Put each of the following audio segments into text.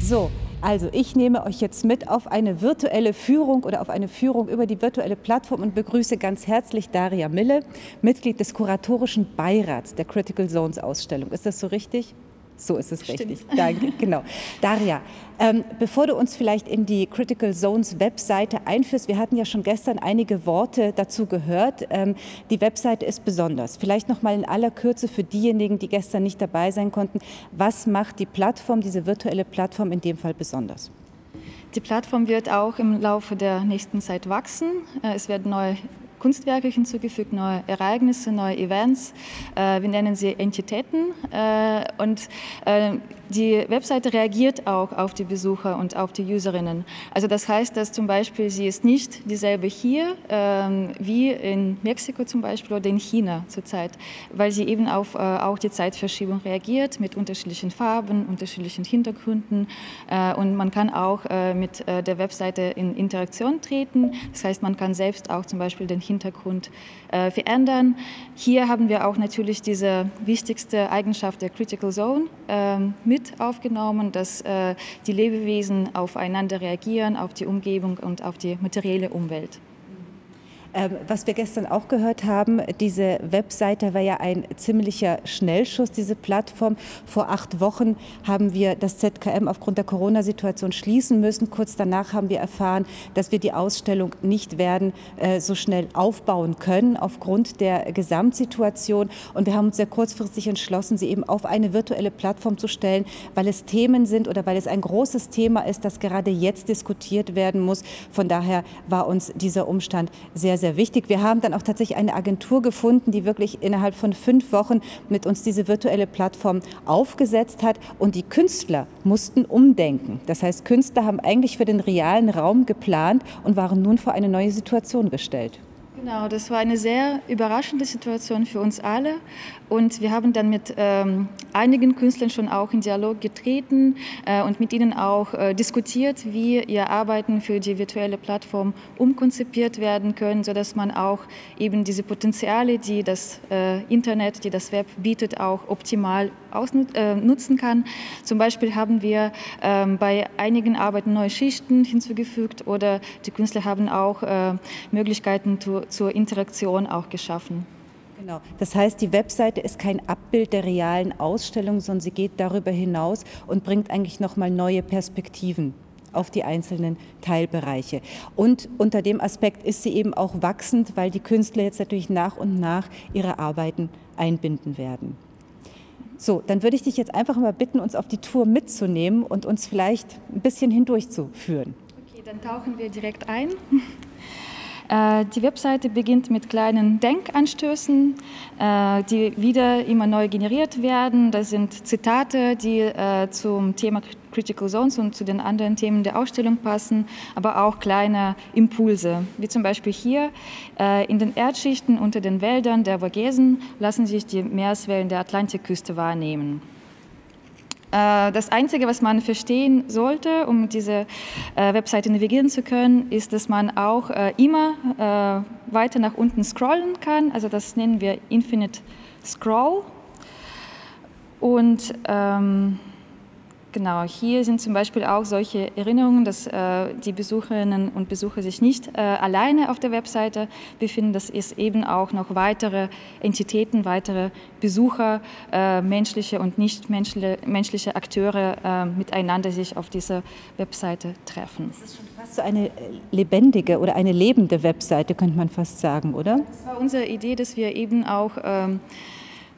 So, also ich nehme euch jetzt mit auf eine virtuelle Führung oder auf eine Führung über die virtuelle Plattform und begrüße ganz herzlich Daria Mille, Mitglied des kuratorischen Beirats der Critical Zones Ausstellung. Ist das so richtig? So ist es Stimmt. richtig. Danke, genau. Daria, ähm, bevor du uns vielleicht in die Critical Zones Webseite einführst, wir hatten ja schon gestern einige Worte dazu gehört. Ähm, die Webseite ist besonders. Vielleicht noch mal in aller Kürze für diejenigen, die gestern nicht dabei sein konnten. Was macht die Plattform, diese virtuelle Plattform in dem Fall besonders? Die Plattform wird auch im Laufe der nächsten Zeit wachsen. Äh, Es werden neue Kunstwerke hinzugefügt, neue Ereignisse, neue Events. Äh, Wir nennen sie Entitäten. Äh, Und äh, die Webseite reagiert auch auf die Besucher und auf die Userinnen. Also das heißt, dass zum Beispiel sie ist nicht dieselbe hier ähm, wie in Mexiko zum Beispiel oder in China zurzeit, weil sie eben auf äh, auch die Zeitverschiebung reagiert mit unterschiedlichen Farben, unterschiedlichen Hintergründen äh, und man kann auch äh, mit äh, der Webseite in Interaktion treten. Das heißt, man kann selbst auch zum Beispiel den Hintergrund äh, verändern. Hier haben wir auch natürlich diese wichtigste Eigenschaft der Critical Zone ähm, mit aufgenommen, dass äh, die Lebewesen aufeinander reagieren, auf die Umgebung und auf die materielle Umwelt. Ähm, was wir gestern auch gehört haben, diese Webseite war ja ein ziemlicher Schnellschuss, diese Plattform. Vor acht Wochen haben wir das ZKM aufgrund der Corona-Situation schließen müssen. Kurz danach haben wir erfahren, dass wir die Ausstellung nicht werden äh, so schnell aufbauen können aufgrund der Gesamtsituation. Und wir haben uns sehr kurzfristig entschlossen, sie eben auf eine virtuelle Plattform zu stellen, weil es Themen sind oder weil es ein großes Thema ist, das gerade jetzt diskutiert werden muss. Von daher war uns dieser Umstand sehr, sehr wichtig. Wir haben dann auch tatsächlich eine Agentur gefunden, die wirklich innerhalb von fünf Wochen mit uns diese virtuelle Plattform aufgesetzt hat. Und die Künstler mussten umdenken. Das heißt, Künstler haben eigentlich für den realen Raum geplant und waren nun vor eine neue Situation gestellt. Genau, das war eine sehr überraschende Situation für uns alle. Und wir haben dann mit ähm, einigen Künstlern schon auch in Dialog getreten äh, und mit ihnen auch äh, diskutiert, wie ihr Arbeiten für die virtuelle Plattform umkonzipiert werden können, sodass man auch eben diese Potenziale, die das äh, Internet, die das Web bietet, auch optimal äh, nutzen kann. Zum Beispiel haben wir ähm, bei einigen Arbeiten neue Schichten hinzugefügt oder die Künstler haben auch äh, Möglichkeiten zu, zur Interaktion auch geschaffen. Genau. Das heißt, die Webseite ist kein Abbild der realen Ausstellung, sondern sie geht darüber hinaus und bringt eigentlich nochmal neue Perspektiven auf die einzelnen Teilbereiche. Und unter dem Aspekt ist sie eben auch wachsend, weil die Künstler jetzt natürlich nach und nach ihre Arbeiten einbinden werden. So, dann würde ich dich jetzt einfach mal bitten, uns auf die Tour mitzunehmen und uns vielleicht ein bisschen hindurchzuführen. Okay, dann tauchen wir direkt ein. Äh, Die Webseite beginnt mit kleinen Denkanstößen, äh, die wieder immer neu generiert werden. Das sind Zitate, die äh, zum Thema Critical Zones und zu den anderen Themen der Ausstellung passen, aber auch kleine Impulse, wie zum Beispiel hier. In den Erdschichten unter den Wäldern der Vogesen lassen sich die Meereswellen der Atlantikküste wahrnehmen. Äh, Das Einzige, was man verstehen sollte, um diese äh, Webseite navigieren zu können, ist, dass man auch äh, immer weiter nach unten scrollen kann. Also das nennen wir Infinite Scroll. Und ähm, genau, hier sind zum Beispiel auch solche Erinnerungen, dass äh, die Besucherinnen und Besucher sich nicht äh, alleine auf der Webseite befinden. Das ist eben auch noch weitere Entitäten, weitere Besucher, äh, menschliche und nicht menschliche, menschliche Akteure äh, miteinander sich auf dieser Webseite treffen. Das ist schon fast so eine lebendige oder eine lebende Webseite, könnte man fast sagen, oder? Das war unsere Idee, dass wir eben auch ähm,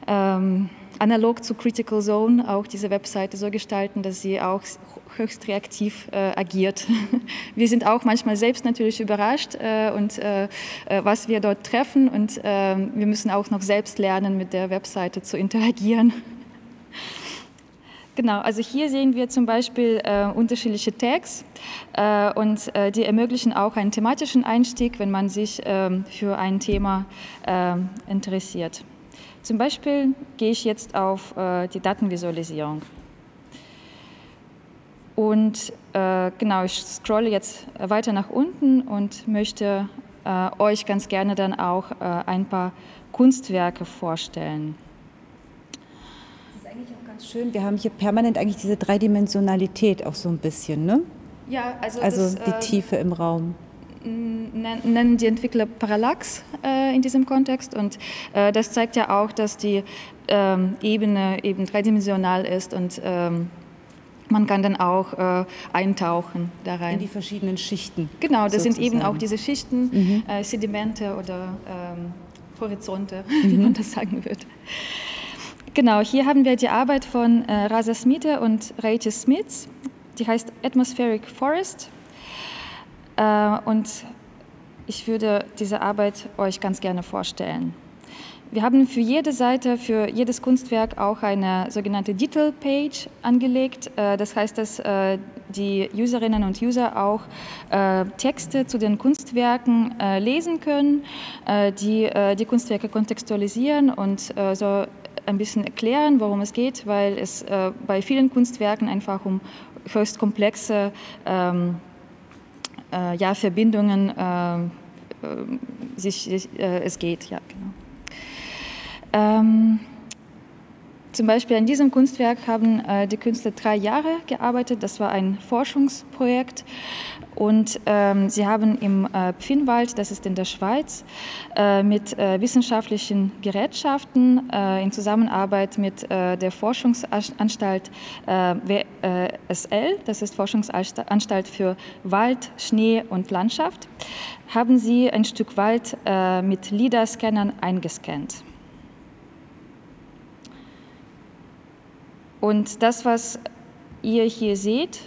ähm, analog zu Critical Zone auch diese Webseite so gestalten, dass sie auch höchst reaktiv äh, agiert. Wir sind auch manchmal selbst natürlich überrascht äh, und äh, äh, was wir dort treffen und äh, wir müssen auch noch selbst lernen, mit der Webseite zu interagieren. Genau, also hier sehen wir zum Beispiel äh, unterschiedliche Tags äh, und äh, die ermöglichen auch einen thematischen Einstieg, wenn man sich ähm, für ein Thema äh, interessiert. Zum Beispiel gehe ich jetzt auf äh, die Datenvisualisierung. Und äh, genau, ich scrolle jetzt weiter nach unten und möchte äh, euch ganz gerne dann auch äh, ein paar Kunstwerke vorstellen. Das ist eigentlich auch ganz schön. Wir haben hier permanent eigentlich diese Dreidimensionalität auch so ein bisschen, ne? Ja, also, also das, die äh, Tiefe im Raum nennen die Entwickler Parallax äh, in diesem Kontext und äh, das zeigt ja auch, dass die ähm, Ebene eben dreidimensional ist und ähm, man kann dann auch äh, eintauchen da rein. In die verschiedenen Schichten. Genau, das sozusagen. sind eben auch diese Schichten, mhm. Äh, Sedimente oder ähm, Horizonte, mhm. wie man das sagen würde. Genau, hier haben wir die Arbeit von äh, Rasa Smithe und Rachel Smith. Die heißt Atmospheric Forest. Äh, und ich würde diese Arbeit euch ganz gerne vorstellen. Wir haben für jede Seite, für jedes Kunstwerk auch eine sogenannte Detail Page angelegt. Äh, das heißt, dass äh, die Userinnen und User auch Texte zu den Kunstwerken lesen können, die die Kunstwerke kontextualisieren und so ein bisschen erklären, worum es geht, weil es bei vielen Kunstwerken einfach um höchst komplexe ähm, äh, ja, Verbindungen äh, äh sich, äh, es geht. Ja, genau. Ähm, zum Beispiel an diesem Kunstwerk haben äh, die Künstler drei Jahre gearbeitet. Das war ein Forschungsprojekt. Und ähm, sie haben im äh, Pfinnwald, das ist in der Schweiz, äh, mit äh, wissenschaftlichen Gerätschaften äh, in Zusammenarbeit mit äh, der Forschungsanstalt WSL, das ist Forschungsanstalt für Wald, Schnee und Landschaft, haben sie ein Stück Wald mit LIDAR-Scannern eingescannt. Und das, was ihr hier seht,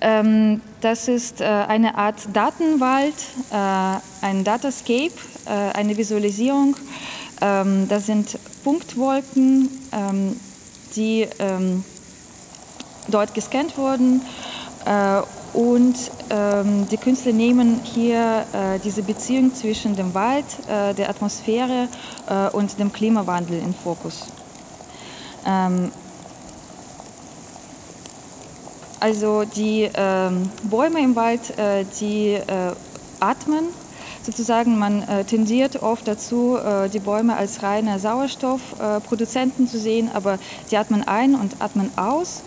ähm, das ist äh, eine Art Datenwald, äh, ein Datascape, äh, eine Visualisierung. Ähm, das sind Punktwolken, ähm, die ähm, dort gescannt wurden. Äh, und ähm, die Künstler nehmen hier äh, diese Beziehung zwischen dem Wald, äh, der Atmosphäre und dem Klimawandel in Fokus. Ähm, also die ähm, Bäume im Wald, äh, die äh, atmen sozusagen. Man äh, tendiert oft dazu, äh, die Bäume als reine Sauerstoffproduzenten zu sehen, aber die atmen ein und atmen aus.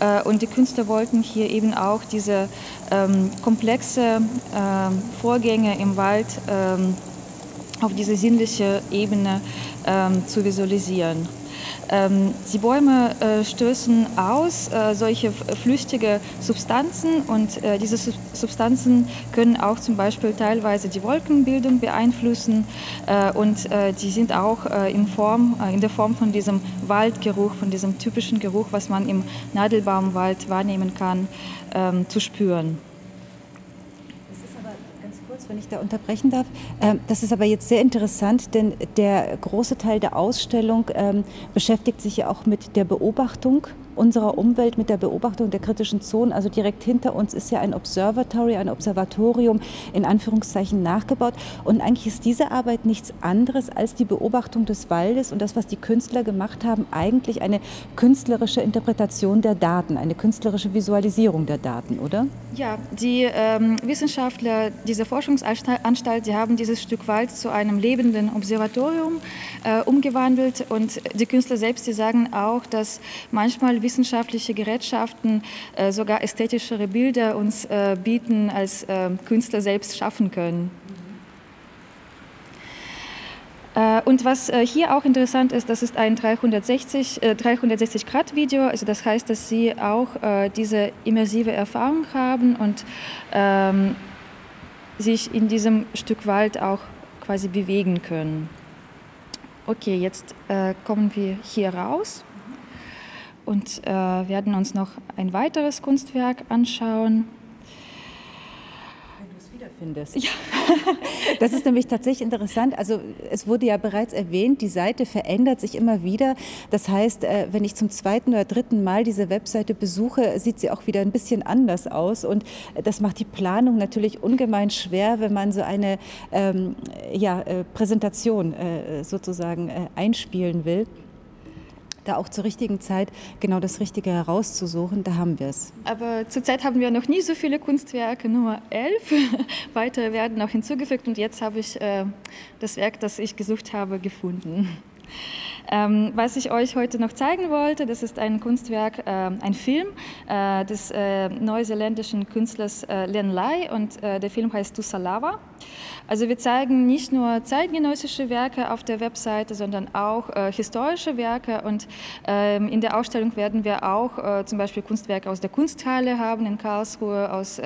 Äh, und die Künstler wollten hier eben auch diese ähm, komplexe ähm, Vorgänge im Wald ähm, auf diese sinnliche Ebene ähm, zu visualisieren. Ähm, die Bäume äh, stößen aus äh, solche flüchtige Substanzen und äh, diese Substanzen können auch zum Beispiel teilweise die Wolkenbildung beeinflussen und die sind auch in, Form, in der Form von diesem Waldgeruch, von diesem typischen Geruch, was man im Nadelbaumwald wahrnehmen kann, ähm, zu spüren wenn ich da unterbrechen darf. Ähm, das ist aber jetzt sehr interessant, denn der große Teil der Ausstellung ähm, beschäftigt sich ja auch mit der Beobachtung unserer Umwelt, mit der Beobachtung der kritischen Zonen. Also direkt hinter uns ist ja ein Observatory, ein Observatorium in Anführungszeichen nachgebaut. Und eigentlich ist diese Arbeit nichts anderes als die Beobachtung des Waldes und das, was die Künstler gemacht haben, eigentlich eine künstlerische Interpretation der Daten, eine künstlerische Visualisierung der Daten, oder? Ja, die ähm, Wissenschaftler dieser Forschungsanstalt, die haben dieses Stück Wald zu einem lebenden Observatorium äh, umgewandelt und die Künstler selbst, die sagen auch, dass manchmal wissenschaftliche Gerätschaften äh, sogar ästhetischere Bilder uns äh, bieten, als äh, Künstler selbst schaffen können. Und was hier auch interessant ist, das ist ein 360, 360 Grad Video. Also das heißt, dass Sie auch diese immersive Erfahrung haben und ähm, sich in diesem Stück Wald auch quasi bewegen können. Okay, jetzt kommen wir hier raus und äh, werden uns noch ein weiteres Kunstwerk anschauen. Wenn du es wiederfindest. Ja. das ist nämlich tatsächlich interessant. Also es wurde ja bereits erwähnt, die Seite verändert sich immer wieder. Das heißt, äh, wenn ich zum zweiten oder dritten Mal diese Webseite besuche, sieht sie auch wieder ein bisschen anders aus. Und das macht die Planung natürlich ungemein schwer, wenn man so eine ähm, ja, äh, Präsentation äh, sozusagen äh, einspielen will. Da auch zur richtigen Zeit genau das Richtige herauszusuchen, da haben wir es. Aber zurzeit haben wir noch nie so viele Kunstwerke, nur elf. Weitere werden noch hinzugefügt und jetzt habe ich äh, das Werk, das ich gesucht habe, gefunden. Ähm, was ich euch heute noch zeigen wollte, das ist ein Kunstwerk, äh, ein Film äh, des äh, neuseeländischen Künstlers äh, Len Lai und äh, der Film heißt Tusalava. Also wir zeigen nicht nur zeitgenössische Werke auf der Webseite, sondern auch äh, historische Werke und ähm, in der Ausstellung werden wir auch zum Beispiel Kunstwerke aus der Kunsthalle haben in Karlsruhe, aus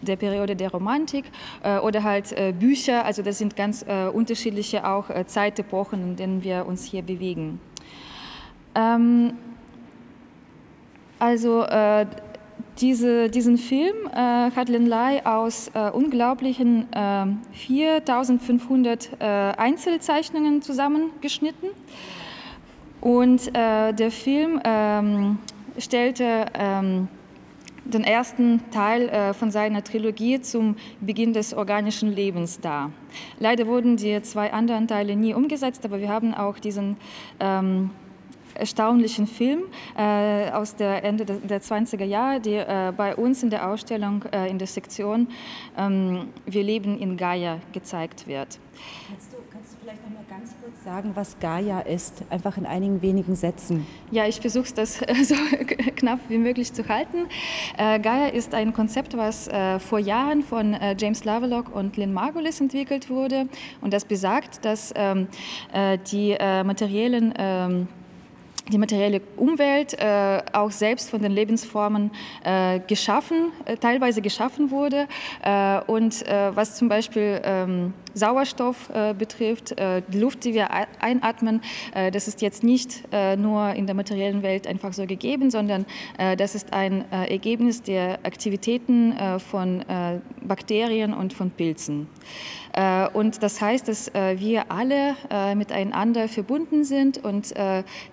der Periode der Romantik oder halt Bücher, also das sind ganz unterschiedliche auch Zeitepochen, in denen wir uns hier bewegen bewegen. Ähm, also äh, diese, diesen Film äh, hat Lin Lai aus äh, unglaublichen 4500 ähm, äh, Einzelzeichnungen zusammengeschnitten. Und äh, der Film ähm, stellte ähm, den ersten Teil äh, von seiner Trilogie zum Beginn des organischen Lebens dar. Leider wurden die zwei anderen Teile nie umgesetzt, aber wir haben auch diesen ähm, erstaunlichen Film äh, aus der Ende der 20er Jahre, der äh, bei uns in der Ausstellung äh, in der Sektion ähm, Wir leben in Gaia gezeigt wird. Kannst du, kannst du vielleicht noch mal ganz kurz sagen, was Gaia ist, einfach in einigen wenigen Sätzen? Ja, ich versuche das so knapp wie möglich zu halten. Äh, Gaia ist ein Konzept, was äh, vor Jahren von äh, James Lovelock und Lynn Margulis entwickelt wurde und das besagt, dass ähm, äh, die äh, materiellen ähm, die materielle Umwelt äh, auch selbst von den Lebensformen äh, geschaffen, äh, teilweise geschaffen wurde. Äh, und was zum Beispiel ähm, Sauerstoff äh, betrifft, die Luft, die wir einatmen, das ist jetzt nicht nur in der materiellen Welt einfach so gegeben, sondern das ist ein Ergebnis der Aktivitäten von Bakterien und von Pilzen. Äh, und das heißt, dass äh, wir alle äh, miteinander verbunden sind und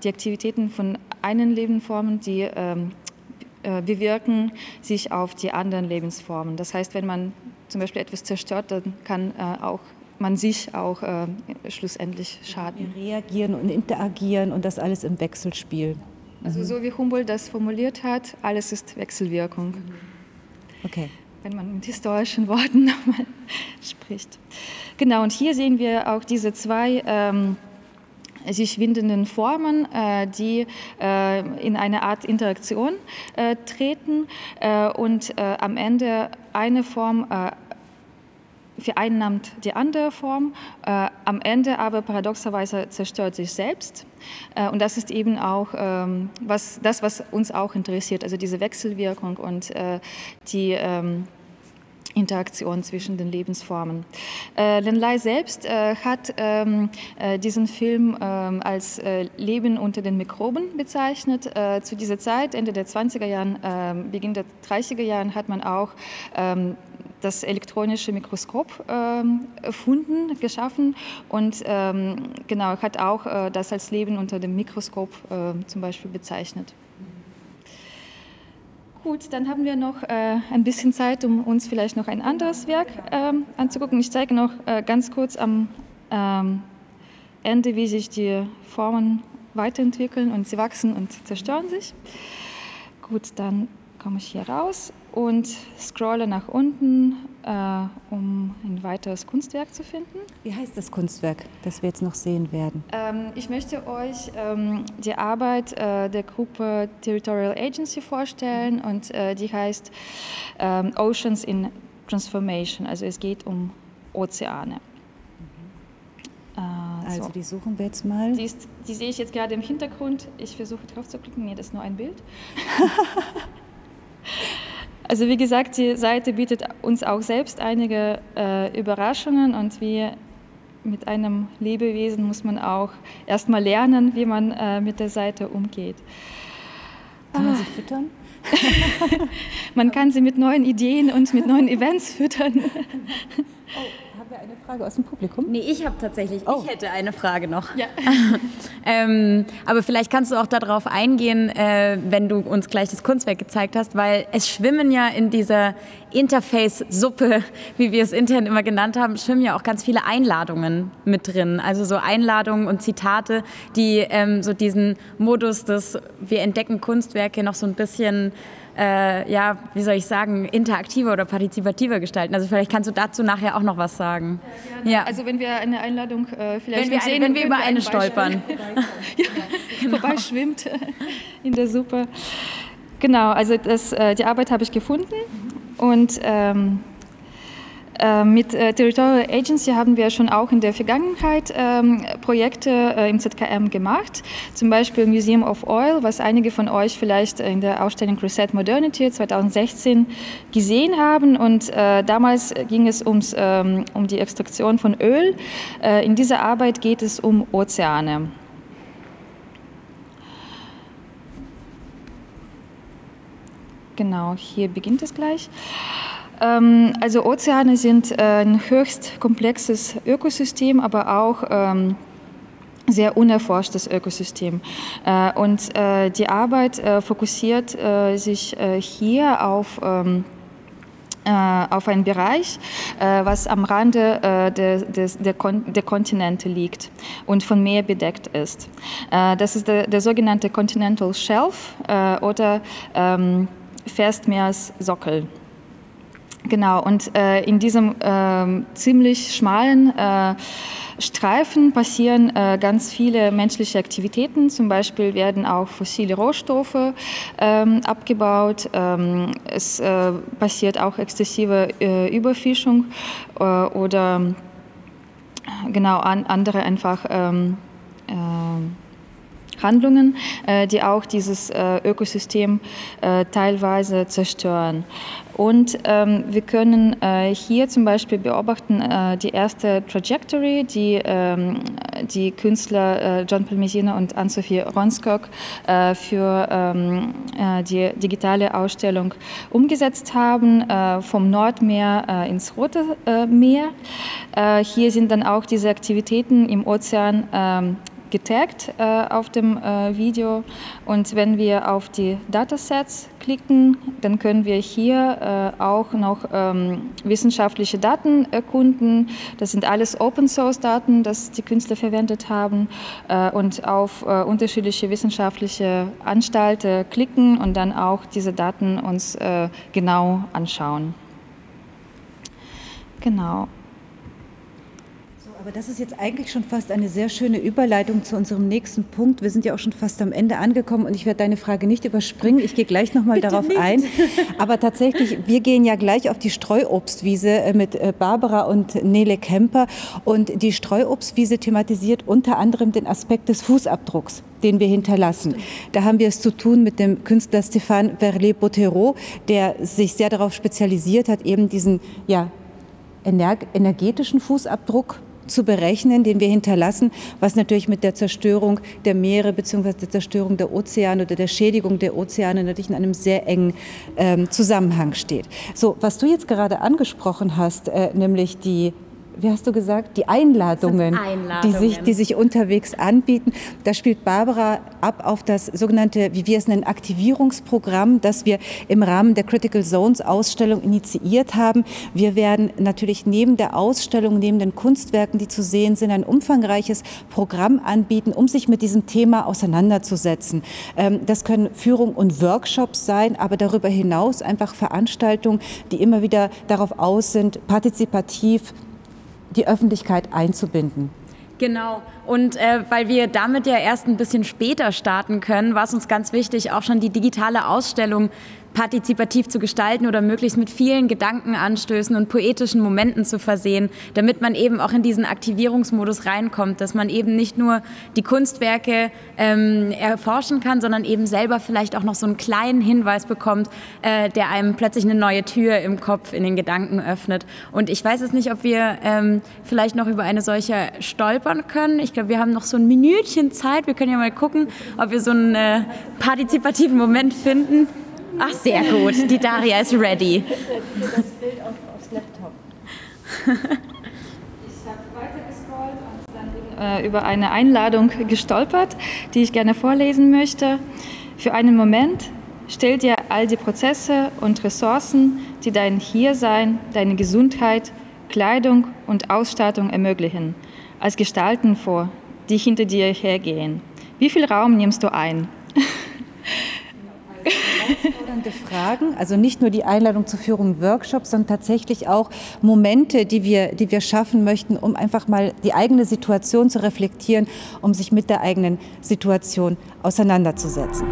die Aktivitäten von einen Lebensformen, die ähm, bewirken sich auf die anderen Lebensformen. Das heißt, wenn man zum Beispiel etwas zerstört, dann kann auch man sich auch äh, schlussendlich schaden. Reagieren und interagieren und das alles im Wechselspiel. Also so wie Humboldt das formuliert hat, alles ist Wechselwirkung. Okay wenn man mit historischen Worten nochmal spricht. Genau, und hier sehen wir auch diese zwei ähm, sich windenden Formen, äh, die äh, in eine Art Interaktion äh, treten und am Ende eine Form vereinnahmt die andere Form, äh, am Ende aber paradoxerweise zerstört sich selbst. Äh, und das ist eben auch ähm, was, das, was uns auch interessiert, also diese Wechselwirkung und äh, die ähm, Interaktion zwischen den Lebensformen. Äh, Lai selbst äh, hat ähm, äh, diesen Film ähm, als äh, Leben unter den Mikroben bezeichnet. Äh, zu dieser Zeit, Ende der 20er Jahren, ähm, Beginn der 30er Jahren, hat man auch ähm, das elektronische Mikroskop ähm, erfunden, geschaffen und ähm, genau hat auch äh, das als Leben unter dem Mikroskop äh, zum Beispiel bezeichnet. Gut, dann haben wir noch äh, ein bisschen Zeit, um uns vielleicht noch ein anderes Werk ähm, anzugucken. Ich zeige noch äh, ganz kurz am ähm, Ende, wie sich die Formen weiterentwickeln und sie wachsen und zerstören sich. Gut, dann komme ich hier raus und scrolle nach unten, äh, um ein weiteres Kunstwerk zu finden. Wie heißt das Kunstwerk, das wir jetzt noch sehen werden? Ähm, ich möchte euch ähm, die Arbeit äh, der Gruppe Territorial Agency vorstellen und äh, die heißt ähm, Oceans in Transformation. Also es geht um Ozeane. Äh, also so. die suchen wir jetzt mal. Die, ist, die sehe ich jetzt gerade im Hintergrund. Ich versuche drauf zu klicken. Nee, das ist nur ein Bild. Also wie gesagt, die Seite bietet uns auch selbst einige äh, Überraschungen und wie mit einem Lebewesen muss man auch erstmal lernen, wie man äh, mit der Seite umgeht. Kann man sie ah. füttern? man kann sie mit neuen Ideen und mit neuen Events füttern. oh, wir eine Frage aus dem Publikum? Nee, ich habe tatsächlich, oh. ich hätte eine Frage noch. Ja. ähm, aber vielleicht kannst du auch darauf eingehen, äh, wenn du uns gleich das Kunstwerk gezeigt hast, weil es schwimmen ja in dieser Interface-Suppe, wie wir es intern immer genannt haben, schwimmen ja auch ganz viele Einladungen mit drin. Also so Einladungen und Zitate, die ähm, so diesen Modus des wir entdecken Kunstwerke noch so ein bisschen äh, ja, wie soll ich sagen, interaktiver oder partizipativer gestalten. Also vielleicht kannst du dazu nachher auch noch was sagen. Ja, ja. Also wenn wir eine Einladung äh, vielleicht wenn wir, sehen, wenn wir über eine stolpern. ja, genau. Vorbeischwimmt in der Suppe. Genau, also das, äh, die Arbeit habe ich gefunden und ähm, äh, mit äh, Territorial Agency haben wir schon auch in der Vergangenheit ähm, Projekte äh, im ZKM gemacht, zum Beispiel Museum of Oil, was einige von euch vielleicht in der Ausstellung Reset Modernity 2016 gesehen haben. Und äh, damals ging es ums, ähm, um die Extraktion von Öl. Äh, in dieser Arbeit geht es um Ozeane. Genau, hier beginnt es gleich. Ähm, also Ozeane sind äh, ein höchst komplexes Ökosystem, aber auch ähm, sehr unerforschtes Ökosystem. Äh, und äh, die Arbeit fokussiert sich hier auf ähm, auf einen Bereich, was am Rande des, der, der Kontinente liegt und von Meer bedeckt ist. das ist der, der sogenannte Continental Shelf oder ähm, Festmeerssockel. Genau, und äh, in diesem äh, ziemlich schmalen äh, Streifen passieren äh, ganz viele menschliche Aktivitäten. Zum Beispiel werden auch fossile Rohstoffe ähm, abgebaut. Ähm, es äh, passiert auch exzessive äh, Überfischung oder genau an, andere einfach ähm, Handlungen, die auch dieses Ökosystem teilweise zerstören. Und ähm, wir können äh, hier zum Beispiel beobachten äh, die erste Trajectory, die ähm, die Künstler äh, John Palmesina und Anne-Sophie Ronskog äh, für ähm, äh, die digitale Ausstellung umgesetzt haben, äh, vom Nordmeer ins Rote Meer. hier sind dann auch diese Aktivitäten im Ozean ähm, getaggt äh, auf dem äh, Video. Und wenn wir auf die Datasets klicken, dann können wir hier äh, auch noch ähm, wissenschaftliche Daten erkunden. Das sind alles Open Source Daten, das die Künstler verwendet haben. Äh, und auf äh, unterschiedliche wissenschaftliche Anstalten klicken und dann auch diese Daten uns äh, genau anschauen. Genau. Aber das ist jetzt eigentlich schon fast eine sehr schöne Überleitung zu unserem nächsten Punkt. Wir sind ja auch schon fast am Ende angekommen und ich werde deine Frage nicht überspringen. Ich gehe gleich nochmal darauf nicht. ein. Aber tatsächlich, wir gehen ja gleich auf die Streuobstwiese äh, mit äh, Barbara und Nele Kemper. Und die Streuobstwiese thematisiert unter anderem den Aspekt des Fußabdrucks den wir hinterlassen. Da haben wir es zu tun mit dem Künstler Stéphane Verlet-Bottero, der sich sehr darauf spezialisiert hat, eben diesen ja, energetischen Fußabdruck zu berechnen, den wir hinterlassen, was natürlich mit der Zerstörung der Meere bzw. der Zerstörung der Ozeane oder der Schädigung der Ozeane natürlich in einem sehr engen ähm, Zusammenhang steht. So, was du jetzt gerade angesprochen hast, äh, nämlich die wie hast du gesagt, die Einladungen, Einladungen, Die, sich, die sich unterwegs anbieten. Da spielt Barbara ab auf das sogenannte, wie wir es nennen, Aktivierungsprogramm, das wir im Rahmen der Critical Zones Ausstellung initiiert haben. Wir werden natürlich neben der Ausstellung, neben den Kunstwerken, die zu sehen sind, ein umfangreiches Programm anbieten, um sich mit diesem Thema auseinanderzusetzen. Ähm, das können Führung und Workshops sein, aber darüber hinaus einfach Veranstaltungen, die immer wieder darauf aus sind, partizipativ die Öffentlichkeit einzubinden. Genau. Und äh, weil wir damit ja erst ein bisschen später starten können, war es uns ganz wichtig, auch schon die digitale Ausstellung partizipativ zu gestalten oder möglichst mit vielen Gedankenanstößen und poetischen Momenten zu versehen, damit man eben auch in diesen Aktivierungsmodus reinkommt, dass man eben nicht nur die Kunstwerke ähm, erforschen kann, sondern eben selber vielleicht auch noch so einen kleinen Hinweis bekommt, äh, der einem plötzlich eine neue Tür im Kopf, in den Gedanken öffnet. Und ich weiß jetzt nicht, ob wir ähm, vielleicht noch über eine solche stolpern können. Ich glaube, wir haben noch so ein Minütchen Zeit. Wir können ja mal gucken, ob wir so einen äh, partizipativen Moment finden. Ach, sehr gut. Die Daria ist ready. Das Bild auf, aufs Laptop. äh, über eine Einladung gestolpert, die ich gerne vorlesen möchte. Für einen Moment stell dir all die Prozesse und Ressourcen, die dein Hiersein, deine Gesundheit, Kleidung und Ausstattung ermöglichen, als Gestalten vor, die hinter dir hergehen. Wie viel Raum nimmst du ein? Herausfordernde Fragen, also nicht nur die Einladung zur Führung Workshops, sondern tatsächlich auch Momente, die wir, die wir schaffen möchten, um einfach mal die eigene Situation zu reflektieren, um sich mit der eigenen Situation auseinanderzusetzen.